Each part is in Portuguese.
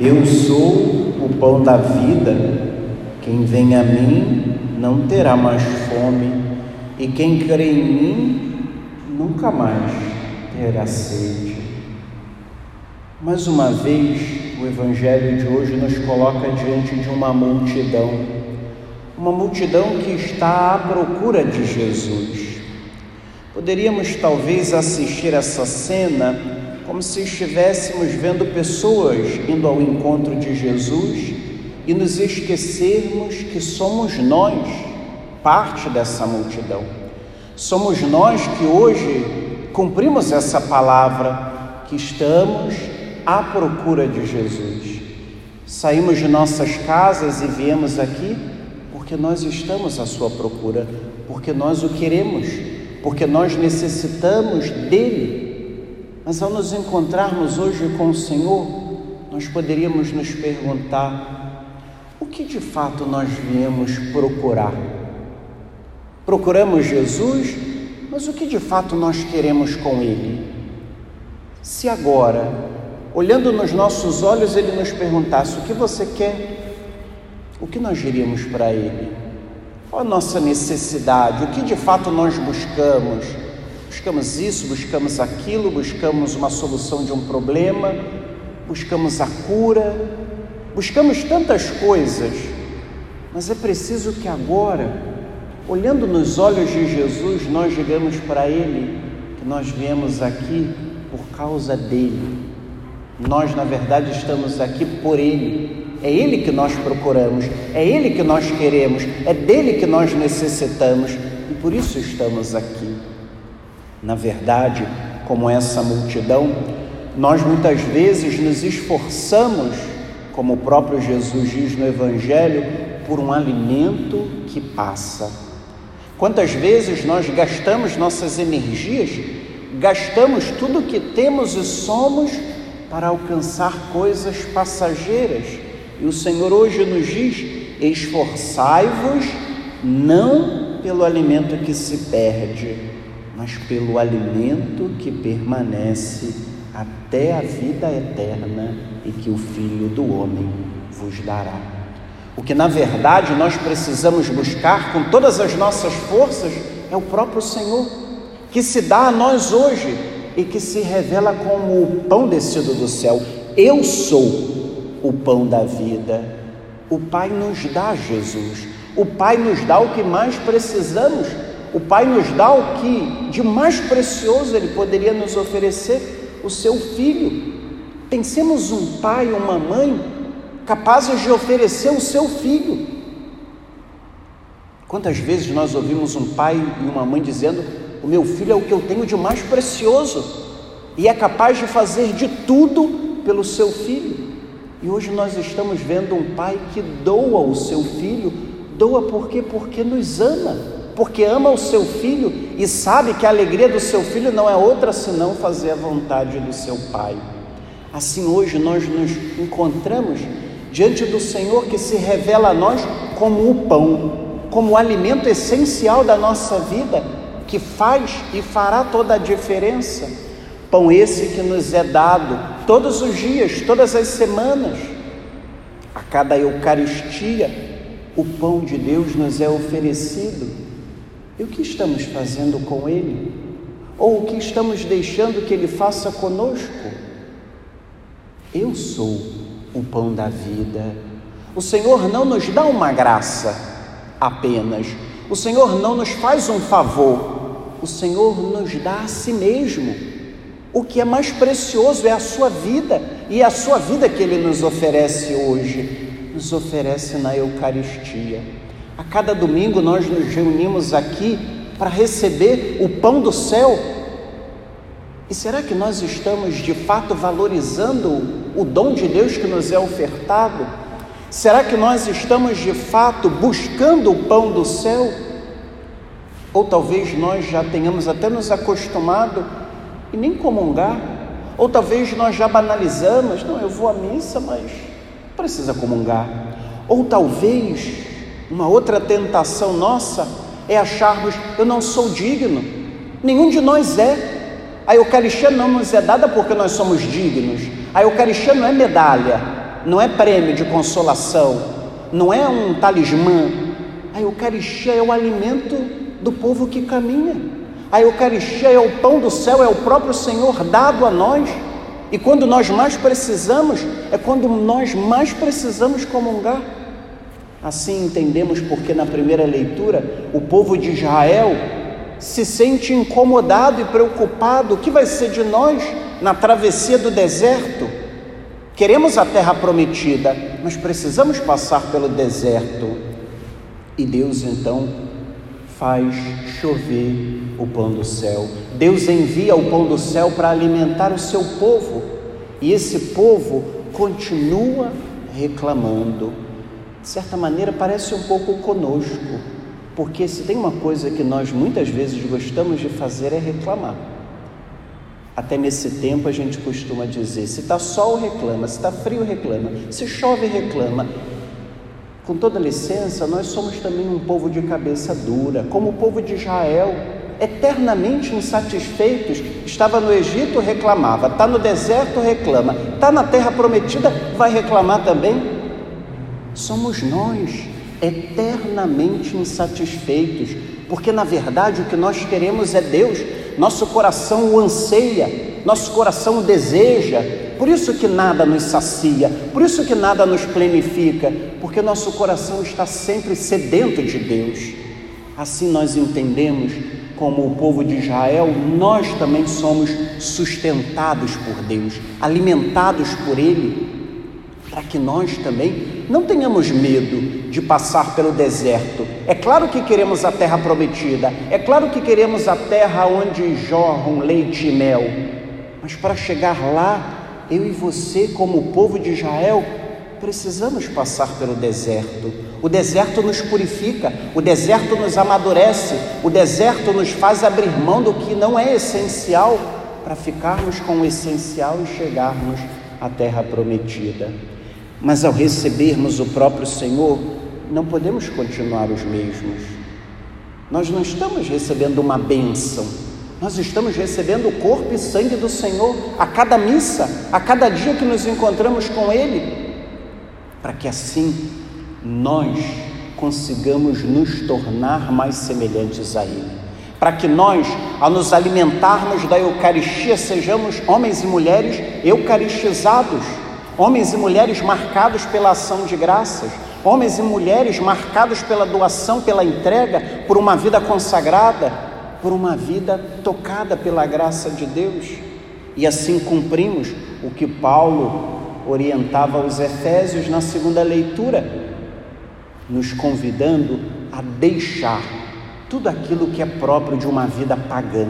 Eu sou o pão da vida. Quem vem a mim não terá mais fome, e quem crê em mim nunca mais terá sede. Mais uma vez, o Evangelho de hoje nos coloca diante de uma multidão, uma multidão que está à procura de Jesus. Poderíamos talvez assistir essa cena como se estivéssemos vendo pessoas indo ao encontro de Jesus e nos esquecermos que somos nós parte dessa multidão. Somos nós que hoje cumprimos essa palavra, que estamos à procura de Jesus. Saímos de nossas casas e viemos aqui porque nós estamos à sua procura, porque nós o queremos, porque nós necessitamos dele mas ao nos encontrarmos hoje com o Senhor, nós poderíamos nos perguntar: o que de fato nós viemos procurar? Procuramos Jesus, mas o que de fato nós queremos com Ele? Se agora, olhando nos nossos olhos, Ele nos perguntasse: o que você quer? O que nós diríamos para Ele? Qual a nossa necessidade? O que de fato nós buscamos? Buscamos isso, buscamos aquilo, buscamos uma solução de um problema, buscamos a cura, buscamos tantas coisas, mas é preciso que agora, olhando nos olhos de Jesus, nós digamos para Ele que nós viemos aqui por causa dele. Nós, na verdade, estamos aqui por Ele. É Ele que nós procuramos, é Ele que nós queremos, é dele que nós necessitamos e por isso estamos aqui. Na verdade, como essa multidão, nós muitas vezes nos esforçamos, como o próprio Jesus diz no Evangelho, por um alimento que passa. Quantas vezes nós gastamos nossas energias, gastamos tudo o que temos e somos para alcançar coisas passageiras. E o Senhor hoje nos diz: esforçai-vos não pelo alimento que se perde, mas pelo alimento que permanece até a vida eterna e que o Filho do Homem vos dará. O que na verdade nós precisamos buscar com todas as nossas forças é o próprio Senhor, que se dá a nós hoje e que se revela como o pão descido do céu. Eu sou o pão da vida. O Pai nos dá Jesus. O Pai nos dá o que mais precisamos o Pai nos dá o que de mais precioso Ele poderia nos oferecer: o seu filho. Pensemos um pai ou uma mãe capazes de oferecer o seu filho. Quantas vezes nós ouvimos um pai e uma mãe dizendo: O meu filho é o que eu tenho de mais precioso e é capaz de fazer de tudo pelo seu filho. E hoje nós estamos vendo um pai que doa o seu filho, doa por quê? Porque nos ama porque ama o seu filho e sabe que a alegria do seu filho não é outra senão fazer a vontade do seu pai. Assim, hoje nós nos encontramos diante do Senhor que se revela a nós como o pão, como o alimento essencial da nossa vida, que faz e fará toda a diferença. Pão esse que nos é dado todos os dias, todas as semanas. A cada Eucaristia, o pão de Deus nos é oferecido e o que estamos fazendo com Ele? Ou o que estamos deixando que Ele faça conosco? Eu sou o pão da vida. O Senhor não nos dá uma graça apenas. O Senhor não nos faz um favor. O Senhor nos dá a si mesmo. O que é mais precioso é a sua vida, e é a sua vida que Ele nos oferece hoje, nos oferece na Eucaristia. A cada domingo nós nos reunimos aqui para receber o pão do céu. E será que nós estamos de fato valorizando o dom de Deus que nos é ofertado? Será que nós estamos de fato buscando o pão do céu? Ou talvez nós já tenhamos até nos acostumado e nem comungar? Ou talvez nós já banalizamos, não, eu vou à missa, mas precisa comungar. Ou talvez uma outra tentação nossa é acharmos eu não sou digno. Nenhum de nós é. A Eucaristia não nos é dada porque nós somos dignos. A Eucaristia não é medalha. não é prêmio de consolação, não é um talismã. A Eucaristia é o alimento do povo que caminha. A Eucaristia é o pão do céu, é o próprio Senhor dado a nós. E quando nós mais precisamos, é quando nós mais precisamos comungar. Assim entendemos porque na primeira leitura o povo de Israel se sente incomodado e preocupado: o que vai ser de nós na travessia do deserto? Queremos a terra prometida, mas precisamos passar pelo deserto. E Deus então faz chover o pão do céu. Deus envia o pão do céu para alimentar o seu povo. E esse povo continua reclamando. De certa maneira, parece um pouco conosco, porque se tem uma coisa que nós muitas vezes gostamos de fazer é reclamar. Até nesse tempo a gente costuma dizer: se está sol, reclama, se está frio, reclama, se chove, reclama. Com toda licença, nós somos também um povo de cabeça dura, como o povo de Israel, eternamente insatisfeitos. Estava no Egito, reclamava, está no deserto, reclama, está na terra prometida, vai reclamar também. Somos nós, eternamente insatisfeitos, porque na verdade o que nós queremos é Deus. Nosso coração o anseia, nosso coração o deseja, por isso que nada nos sacia, por isso que nada nos plenifica, porque nosso coração está sempre sedento de Deus. Assim nós entendemos como o povo de Israel, nós também somos sustentados por Deus, alimentados por Ele, para que nós também não tenhamos medo de passar pelo deserto. É claro que queremos a terra prometida, é claro que queremos a terra onde jorram leite e mel, mas para chegar lá, eu e você, como povo de Israel, precisamos passar pelo deserto. O deserto nos purifica, o deserto nos amadurece, o deserto nos faz abrir mão do que não é essencial para ficarmos com o essencial e chegarmos à terra prometida. Mas ao recebermos o próprio Senhor, não podemos continuar os mesmos. Nós não estamos recebendo uma bênção, nós estamos recebendo o corpo e sangue do Senhor a cada missa, a cada dia que nos encontramos com Ele, para que assim nós consigamos nos tornar mais semelhantes a Ele. Para que nós, ao nos alimentarmos da Eucaristia, sejamos homens e mulheres eucaristizados homens e mulheres marcados pela ação de graças, homens e mulheres marcados pela doação, pela entrega, por uma vida consagrada, por uma vida tocada pela graça de Deus. E assim cumprimos o que Paulo orientava aos Efésios na segunda leitura, nos convidando a deixar tudo aquilo que é próprio de uma vida pagã.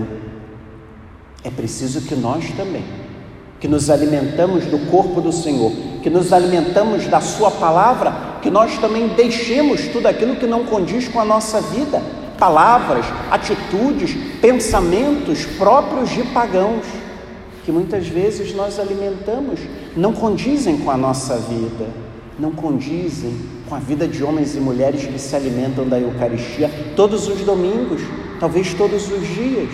É preciso que nós também que nos alimentamos do corpo do Senhor, que nos alimentamos da Sua palavra, que nós também deixemos tudo aquilo que não condiz com a nossa vida, palavras, atitudes, pensamentos próprios de pagãos, que muitas vezes nós alimentamos, não condizem com a nossa vida, não condizem com a vida de homens e mulheres que se alimentam da Eucaristia todos os domingos, talvez todos os dias.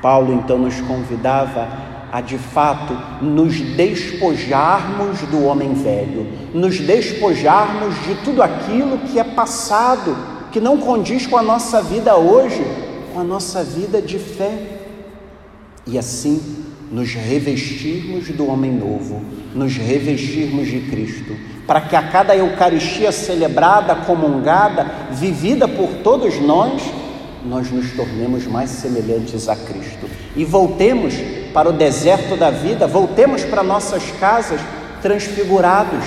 Paulo então nos convidava a de fato nos despojarmos do homem velho, nos despojarmos de tudo aquilo que é passado, que não condiz com a nossa vida hoje, com a nossa vida de fé. E assim nos revestirmos do homem novo, nos revestirmos de Cristo, para que a cada Eucaristia celebrada, comungada, vivida por todos nós, nós nos tornemos mais semelhantes a Cristo e voltemos para o deserto da vida, voltemos para nossas casas transfigurados,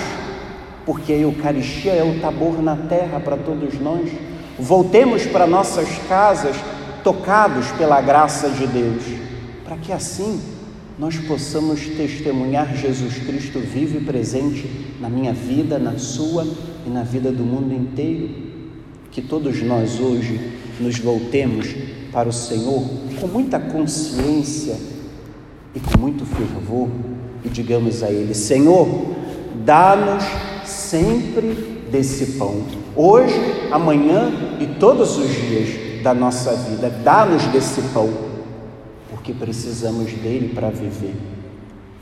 porque a Eucaristia é o tabor na terra para todos nós. Voltemos para nossas casas tocados pela graça de Deus, para que assim nós possamos testemunhar Jesus Cristo vivo e presente na minha vida, na sua e na vida do mundo inteiro. Que todos nós hoje nos voltemos para o Senhor com muita consciência e com muito fervor e digamos a Ele: Senhor, dá-nos sempre desse pão, hoje, amanhã e todos os dias da nossa vida, dá-nos desse pão, porque precisamos dele para viver.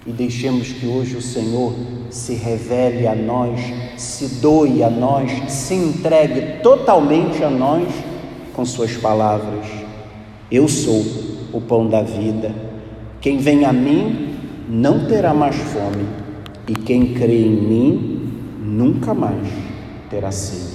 e deixemos que hoje o Senhor se revele a nós, se doe a nós, se entregue totalmente a nós com Suas palavras. Eu sou o pão da vida. Quem vem a mim não terá mais fome, e quem crê em mim nunca mais terá sede.